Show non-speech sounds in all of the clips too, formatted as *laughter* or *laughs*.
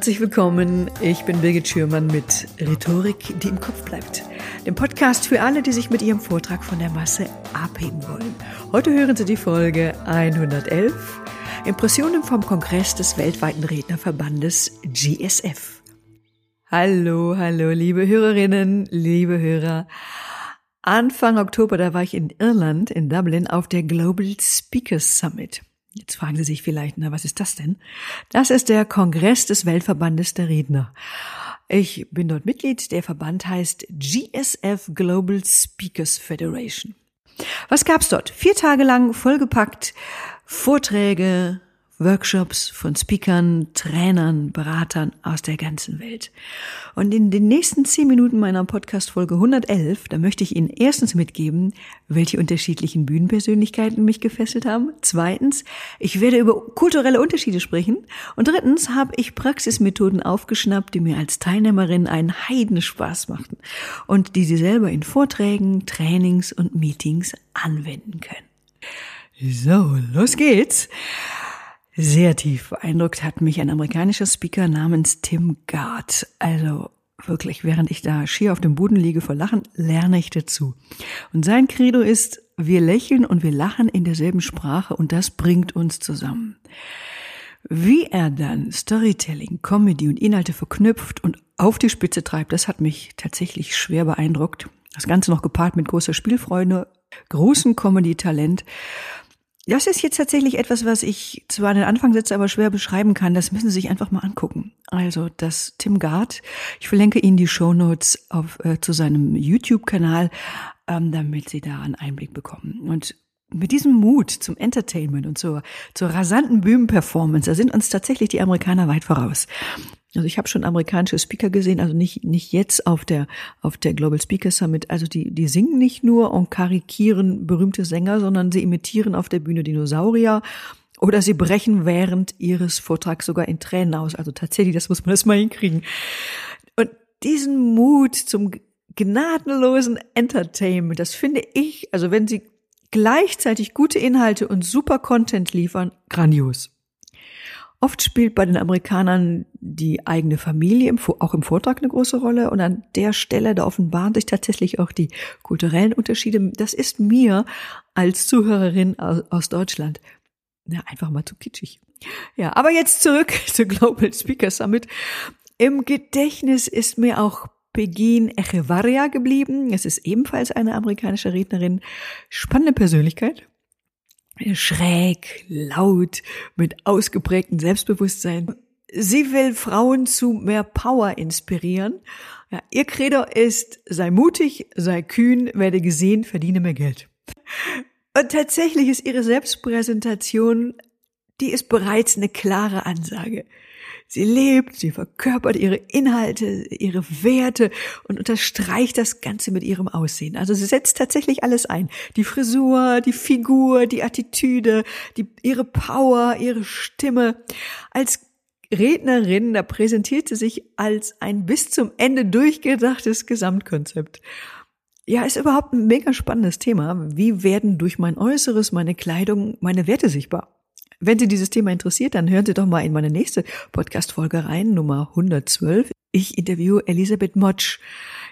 Herzlich willkommen. Ich bin Birgit Schürmann mit Rhetorik, die im Kopf bleibt. Dem Podcast für alle, die sich mit ihrem Vortrag von der Masse abheben wollen. Heute hören Sie die Folge 111. Impressionen vom Kongress des weltweiten Rednerverbandes GSF. Hallo, hallo, liebe Hörerinnen, liebe Hörer. Anfang Oktober, da war ich in Irland, in Dublin, auf der Global Speakers Summit. Jetzt fragen Sie sich vielleicht, na, was ist das denn? Das ist der Kongress des Weltverbandes der Redner. Ich bin dort Mitglied. Der Verband heißt GSF Global Speakers Federation. Was gab's dort? Vier Tage lang vollgepackt Vorträge, Workshops von Speakern, Trainern, Beratern aus der ganzen Welt. Und in den nächsten zehn Minuten meiner Podcast-Folge 111, da möchte ich Ihnen erstens mitgeben, welche unterschiedlichen Bühnenpersönlichkeiten mich gefesselt haben. Zweitens, ich werde über kulturelle Unterschiede sprechen. Und drittens habe ich Praxismethoden aufgeschnappt, die mir als Teilnehmerin einen Heidenspaß machten und die Sie selber in Vorträgen, Trainings und Meetings anwenden können. So, los geht's. Sehr tief beeindruckt hat mich ein amerikanischer Speaker namens Tim Gard. Also wirklich, während ich da schier auf dem Boden liege vor Lachen, lerne ich dazu. Und sein Credo ist, wir lächeln und wir lachen in derselben Sprache und das bringt uns zusammen. Wie er dann Storytelling, Comedy und Inhalte verknüpft und auf die Spitze treibt, das hat mich tatsächlich schwer beeindruckt. Das Ganze noch gepaart mit großer Spielfreude, großem Comedy-Talent das ist jetzt tatsächlich etwas, was ich zwar in den Anfangssätzen aber schwer beschreiben kann. Das müssen Sie sich einfach mal angucken. Also das Tim Gard. Ich verlinke Ihnen die Show Notes auf, äh, zu seinem YouTube-Kanal, ähm, damit Sie da einen Einblick bekommen. Und mit diesem Mut zum Entertainment und zur, zur rasanten Bühnenperformance, da sind uns tatsächlich die Amerikaner weit voraus. Also ich habe schon amerikanische Speaker gesehen, also nicht nicht jetzt auf der auf der Global Speaker Summit. Also die die singen nicht nur und karikieren berühmte Sänger, sondern sie imitieren auf der Bühne Dinosaurier oder sie brechen während ihres Vortrags sogar in Tränen aus. Also tatsächlich, das muss man erst mal hinkriegen. Und diesen Mut zum gnadenlosen Entertainment, das finde ich, also wenn sie gleichzeitig gute Inhalte und super Content liefern, grandios. Oft spielt bei den Amerikanern die eigene Familie auch im Vortrag eine große Rolle und an der Stelle, da offenbaren sich tatsächlich auch die kulturellen Unterschiede. Das ist mir als Zuhörerin aus Deutschland na, einfach mal zu kitschig. Ja, aber jetzt zurück *laughs* zur Global Speaker Summit. Im Gedächtnis ist mir auch Pegin Echevarria geblieben. Es ist ebenfalls eine amerikanische Rednerin. Spannende Persönlichkeit schräg, laut, mit ausgeprägtem Selbstbewusstsein. Sie will Frauen zu mehr Power inspirieren. Ja, ihr Credo ist, sei mutig, sei kühn, werde gesehen, verdiene mehr Geld. Und tatsächlich ist ihre Selbstpräsentation, die ist bereits eine klare Ansage. Sie lebt, sie verkörpert ihre Inhalte, ihre Werte und unterstreicht das Ganze mit ihrem Aussehen. Also sie setzt tatsächlich alles ein. Die Frisur, die Figur, die Attitüde, die, ihre Power, ihre Stimme. Als Rednerin, da präsentiert sie sich als ein bis zum Ende durchgedachtes Gesamtkonzept. Ja, ist überhaupt ein mega spannendes Thema. Wie werden durch mein Äußeres, meine Kleidung, meine Werte sichtbar? Wenn Sie dieses Thema interessiert, dann hören Sie doch mal in meine nächste Podcast-Folge rein, Nummer 112. Ich interviewe Elisabeth Motsch.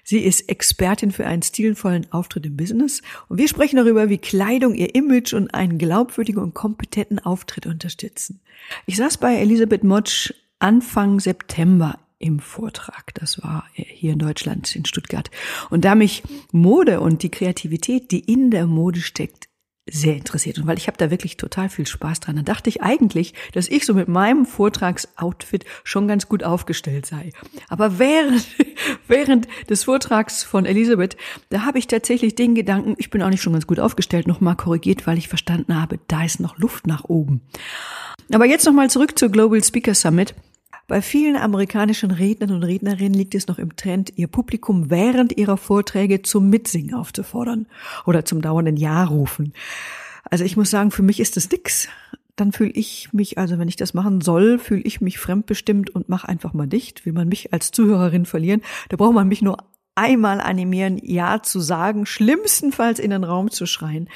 Sie ist Expertin für einen stilvollen Auftritt im Business und wir sprechen darüber, wie Kleidung ihr Image und einen glaubwürdigen und kompetenten Auftritt unterstützen. Ich saß bei Elisabeth Motsch Anfang September im Vortrag. Das war hier in Deutschland, in Stuttgart. Und da mich Mode und die Kreativität, die in der Mode steckt, sehr interessiert und weil ich habe da wirklich total viel Spaß dran. Dann dachte ich eigentlich, dass ich so mit meinem Vortragsoutfit schon ganz gut aufgestellt sei. Aber während, *laughs* während des Vortrags von Elisabeth, da habe ich tatsächlich den Gedanken, ich bin auch nicht schon ganz gut aufgestellt, nochmal korrigiert, weil ich verstanden habe, da ist noch Luft nach oben. Aber jetzt nochmal zurück zur Global Speaker Summit. Bei vielen amerikanischen Rednern und Rednerinnen liegt es noch im Trend, ihr Publikum während ihrer Vorträge zum Mitsingen aufzufordern oder zum dauernden Ja rufen. Also ich muss sagen, für mich ist das nix. Dann fühle ich mich, also wenn ich das machen soll, fühle ich mich fremdbestimmt und mache einfach mal dicht. Will man mich als Zuhörerin verlieren, da braucht man mich nur einmal animieren, Ja zu sagen, schlimmstenfalls in den Raum zu schreien.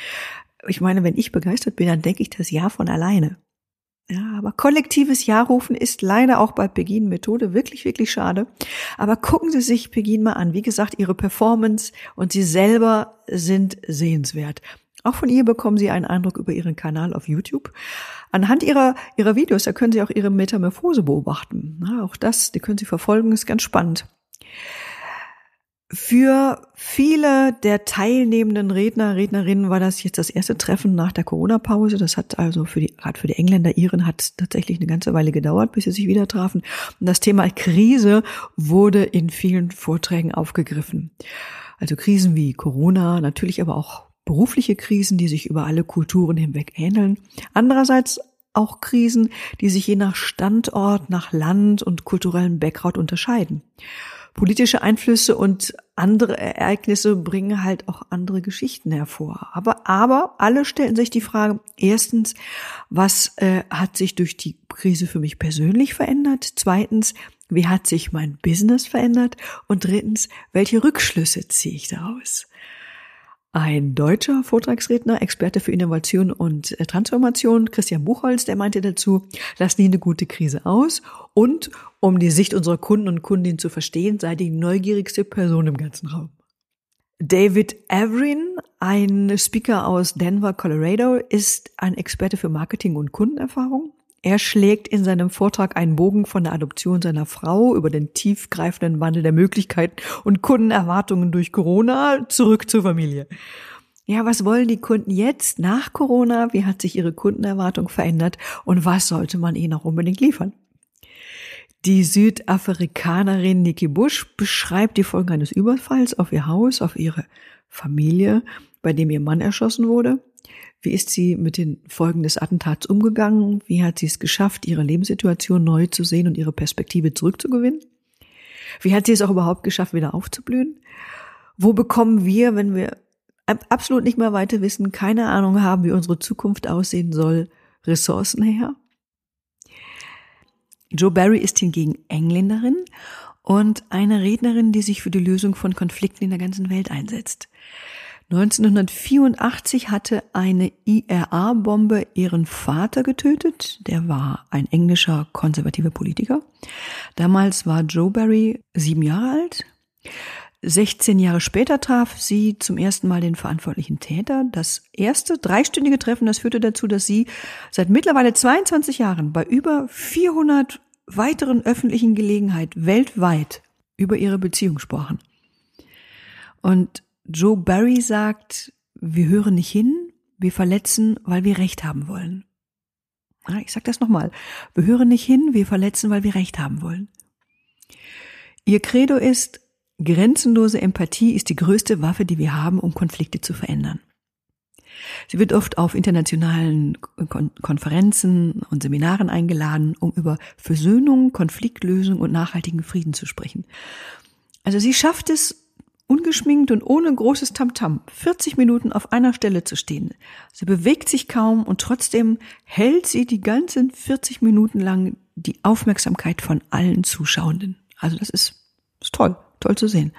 Ich meine, wenn ich begeistert bin, dann denke ich das Ja von alleine. Ja, aber kollektives Ja rufen ist leider auch bei Pegin Methode wirklich, wirklich schade. Aber gucken Sie sich Pegin mal an. Wie gesagt, ihre Performance und sie selber sind sehenswert. Auch von ihr bekommen Sie einen Eindruck über ihren Kanal auf YouTube. Anhand ihrer, ihrer Videos, da können Sie auch ihre Metamorphose beobachten. Ja, auch das, die können Sie verfolgen, ist ganz spannend. Für viele der teilnehmenden Redner, Rednerinnen war das jetzt das erste Treffen nach der Corona-Pause. Das hat also für die, gerade für die Engländer, Iren hat tatsächlich eine ganze Weile gedauert, bis sie sich wieder trafen. Und das Thema Krise wurde in vielen Vorträgen aufgegriffen. Also Krisen wie Corona, natürlich aber auch berufliche Krisen, die sich über alle Kulturen hinweg ähneln. Andererseits auch Krisen, die sich je nach Standort, nach Land und kulturellem Background unterscheiden politische Einflüsse und andere Ereignisse bringen halt auch andere Geschichten hervor. Aber, aber alle stellen sich die Frage, erstens, was äh, hat sich durch die Krise für mich persönlich verändert? Zweitens, wie hat sich mein Business verändert? Und drittens, welche Rückschlüsse ziehe ich daraus? Ein deutscher Vortragsredner, Experte für Innovation und äh, Transformation, Christian Buchholz, der meinte dazu, lass nie eine gute Krise aus und um die Sicht unserer Kunden und Kundinnen zu verstehen, sei die neugierigste Person im ganzen Raum. David Averin, ein Speaker aus Denver, Colorado, ist ein Experte für Marketing und Kundenerfahrung. Er schlägt in seinem Vortrag einen Bogen von der Adoption seiner Frau über den tiefgreifenden Wandel der Möglichkeiten und Kundenerwartungen durch Corona zurück zur Familie. Ja, was wollen die Kunden jetzt nach Corona? Wie hat sich ihre Kundenerwartung verändert? Und was sollte man ihnen auch unbedingt liefern? Die Südafrikanerin Nikki Bush beschreibt die Folgen eines Überfalls auf ihr Haus, auf ihre Familie, bei dem ihr Mann erschossen wurde. Wie ist sie mit den Folgen des Attentats umgegangen? Wie hat sie es geschafft, ihre Lebenssituation neu zu sehen und ihre Perspektive zurückzugewinnen? Wie hat sie es auch überhaupt geschafft, wieder aufzublühen? Wo bekommen wir, wenn wir absolut nicht mehr weiter wissen, keine Ahnung haben, wie unsere Zukunft aussehen soll, Ressourcen her? Joe Barry ist hingegen Engländerin und eine Rednerin, die sich für die Lösung von Konflikten in der ganzen Welt einsetzt. 1984 hatte eine IRA-Bombe ihren Vater getötet. Der war ein englischer konservativer Politiker. Damals war Joe Barry sieben Jahre alt. 16 Jahre später traf sie zum ersten Mal den verantwortlichen Täter. Das erste dreistündige Treffen, das führte dazu, dass sie seit mittlerweile 22 Jahren bei über 400 weiteren öffentlichen Gelegenheiten weltweit über ihre Beziehung sprachen. Und Joe Barry sagt, wir hören nicht hin, wir verletzen, weil wir Recht haben wollen. Ich sage das nochmal. Wir hören nicht hin, wir verletzen, weil wir Recht haben wollen. Ihr Credo ist, grenzenlose Empathie ist die größte Waffe, die wir haben, um Konflikte zu verändern. Sie wird oft auf internationalen Konferenzen und Seminaren eingeladen, um über Versöhnung, Konfliktlösung und nachhaltigen Frieden zu sprechen. Also sie schafft es, ungeschminkt und ohne großes Tamtam 40 Minuten auf einer Stelle zu stehen. Sie bewegt sich kaum und trotzdem hält sie die ganzen 40 Minuten lang die Aufmerksamkeit von allen Zuschauenden. Also das ist, ist toll, toll zu sehen.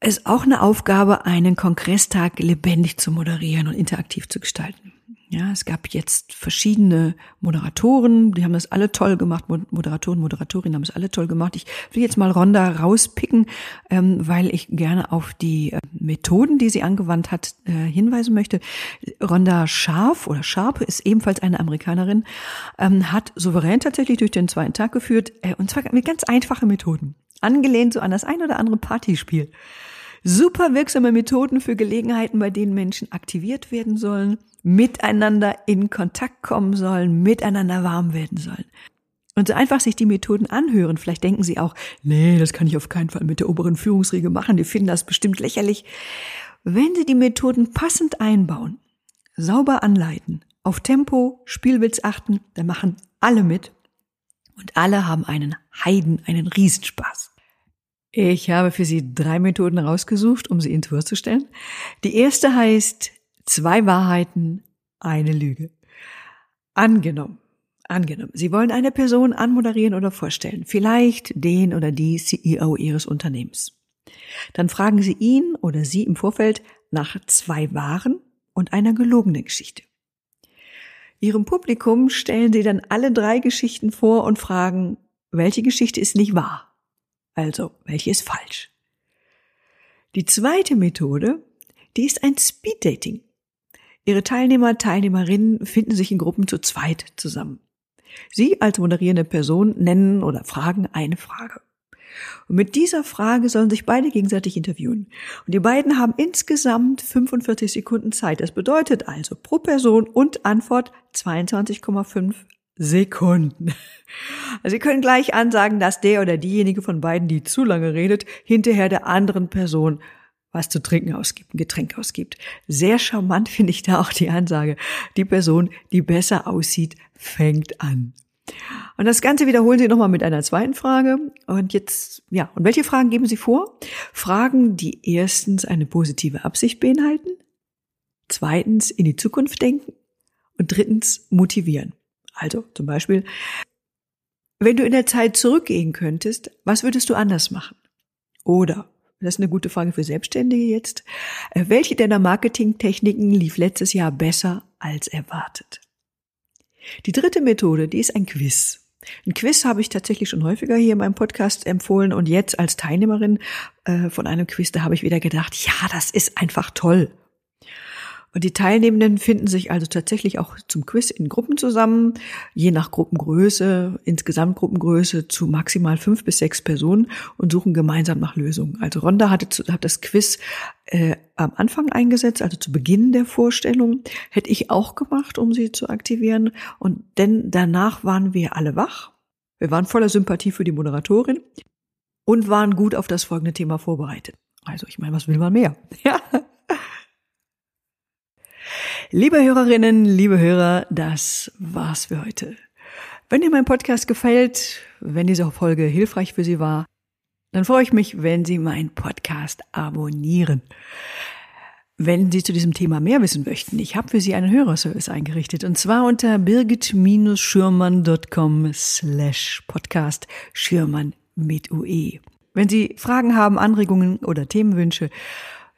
Es ist auch eine Aufgabe, einen Kongresstag lebendig zu moderieren und interaktiv zu gestalten. Ja, es gab jetzt verschiedene Moderatoren, die haben das alle toll gemacht. Moderatoren, Moderatorinnen haben es alle toll gemacht. Ich will jetzt mal Ronda rauspicken, ähm, weil ich gerne auf die äh, Methoden, die sie angewandt hat, äh, hinweisen möchte. Ronda Scharf oder Sharp ist ebenfalls eine Amerikanerin, ähm, hat souverän tatsächlich durch den zweiten Tag geführt, äh, und zwar mit ganz einfachen Methoden. Angelehnt so an das ein oder andere Partyspiel. Super wirksame Methoden für Gelegenheiten, bei denen Menschen aktiviert werden sollen miteinander in Kontakt kommen sollen, miteinander warm werden sollen. Und so einfach sich die Methoden anhören, vielleicht denken sie auch, nee, das kann ich auf keinen Fall mit der oberen Führungsriege machen, die finden das bestimmt lächerlich. Wenn sie die Methoden passend einbauen, sauber anleiten, auf Tempo, Spielwitz achten, dann machen alle mit und alle haben einen Heiden, einen Riesenspaß. Ich habe für Sie drei Methoden rausgesucht, um sie Ihnen vorzustellen. Die erste heißt Zwei Wahrheiten, eine Lüge. Angenommen, angenommen, Sie wollen eine Person anmoderieren oder vorstellen, vielleicht den oder die CEO Ihres Unternehmens. Dann fragen Sie ihn oder sie im Vorfeld nach zwei wahren und einer gelogenen Geschichte. Ihrem Publikum stellen Sie dann alle drei Geschichten vor und fragen, welche Geschichte ist nicht wahr? Also, welche ist falsch? Die zweite Methode, die ist ein Speeddating. Ihre Teilnehmer, Teilnehmerinnen finden sich in Gruppen zu zweit zusammen. Sie als moderierende Person nennen oder fragen eine Frage. Und mit dieser Frage sollen sich beide gegenseitig interviewen. Und die beiden haben insgesamt 45 Sekunden Zeit. Das bedeutet also pro Person und Antwort 22,5 Sekunden. Also Sie können gleich ansagen, dass der oder diejenige von beiden, die zu lange redet, hinterher der anderen Person was zu trinken ausgibt, ein Getränk ausgibt. Sehr charmant *laughs* finde ich da auch die Ansage. Die Person, die besser aussieht, fängt an. Und das Ganze wiederholen Sie nochmal mit einer zweiten Frage. Und jetzt, ja, und welche Fragen geben Sie vor? Fragen, die erstens eine positive Absicht beinhalten, zweitens in die Zukunft denken und drittens motivieren. Also zum Beispiel, wenn du in der Zeit zurückgehen könntest, was würdest du anders machen? Oder, das ist eine gute Frage für Selbstständige jetzt, äh, welche deiner Marketingtechniken lief letztes Jahr besser als erwartet? Die dritte Methode, die ist ein Quiz. Ein Quiz habe ich tatsächlich schon häufiger hier in meinem Podcast empfohlen und jetzt als Teilnehmerin äh, von einem Quiz, da habe ich wieder gedacht, ja, das ist einfach toll. Und die Teilnehmenden finden sich also tatsächlich auch zum Quiz in Gruppen zusammen, je nach Gruppengröße, insgesamt Gruppengröße zu maximal fünf bis sechs Personen und suchen gemeinsam nach Lösungen. Also Ronda hatte zu, hat das Quiz äh, am Anfang eingesetzt, also zu Beginn der Vorstellung, hätte ich auch gemacht, um sie zu aktivieren. Und denn danach waren wir alle wach. Wir waren voller Sympathie für die Moderatorin und waren gut auf das folgende Thema vorbereitet. Also ich meine, was will man mehr? *laughs* Ja. Liebe Hörerinnen, liebe Hörer, das war's für heute. Wenn dir mein Podcast gefällt, wenn diese Folge hilfreich für Sie war, dann freue ich mich, wenn Sie meinen Podcast abonnieren. Wenn Sie zu diesem Thema mehr wissen möchten, ich habe für Sie einen Hörerservice eingerichtet und zwar unter birgit-schürmann.com slash podcast Schürmann mit UE. Wenn Sie Fragen haben, Anregungen oder Themenwünsche,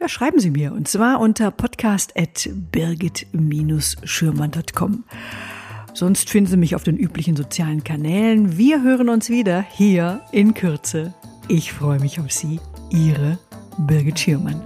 ja, schreiben Sie mir und zwar unter podcast.birgit-schürmann.com. Sonst finden Sie mich auf den üblichen sozialen Kanälen. Wir hören uns wieder hier in Kürze. Ich freue mich auf Sie, Ihre Birgit Schürmann.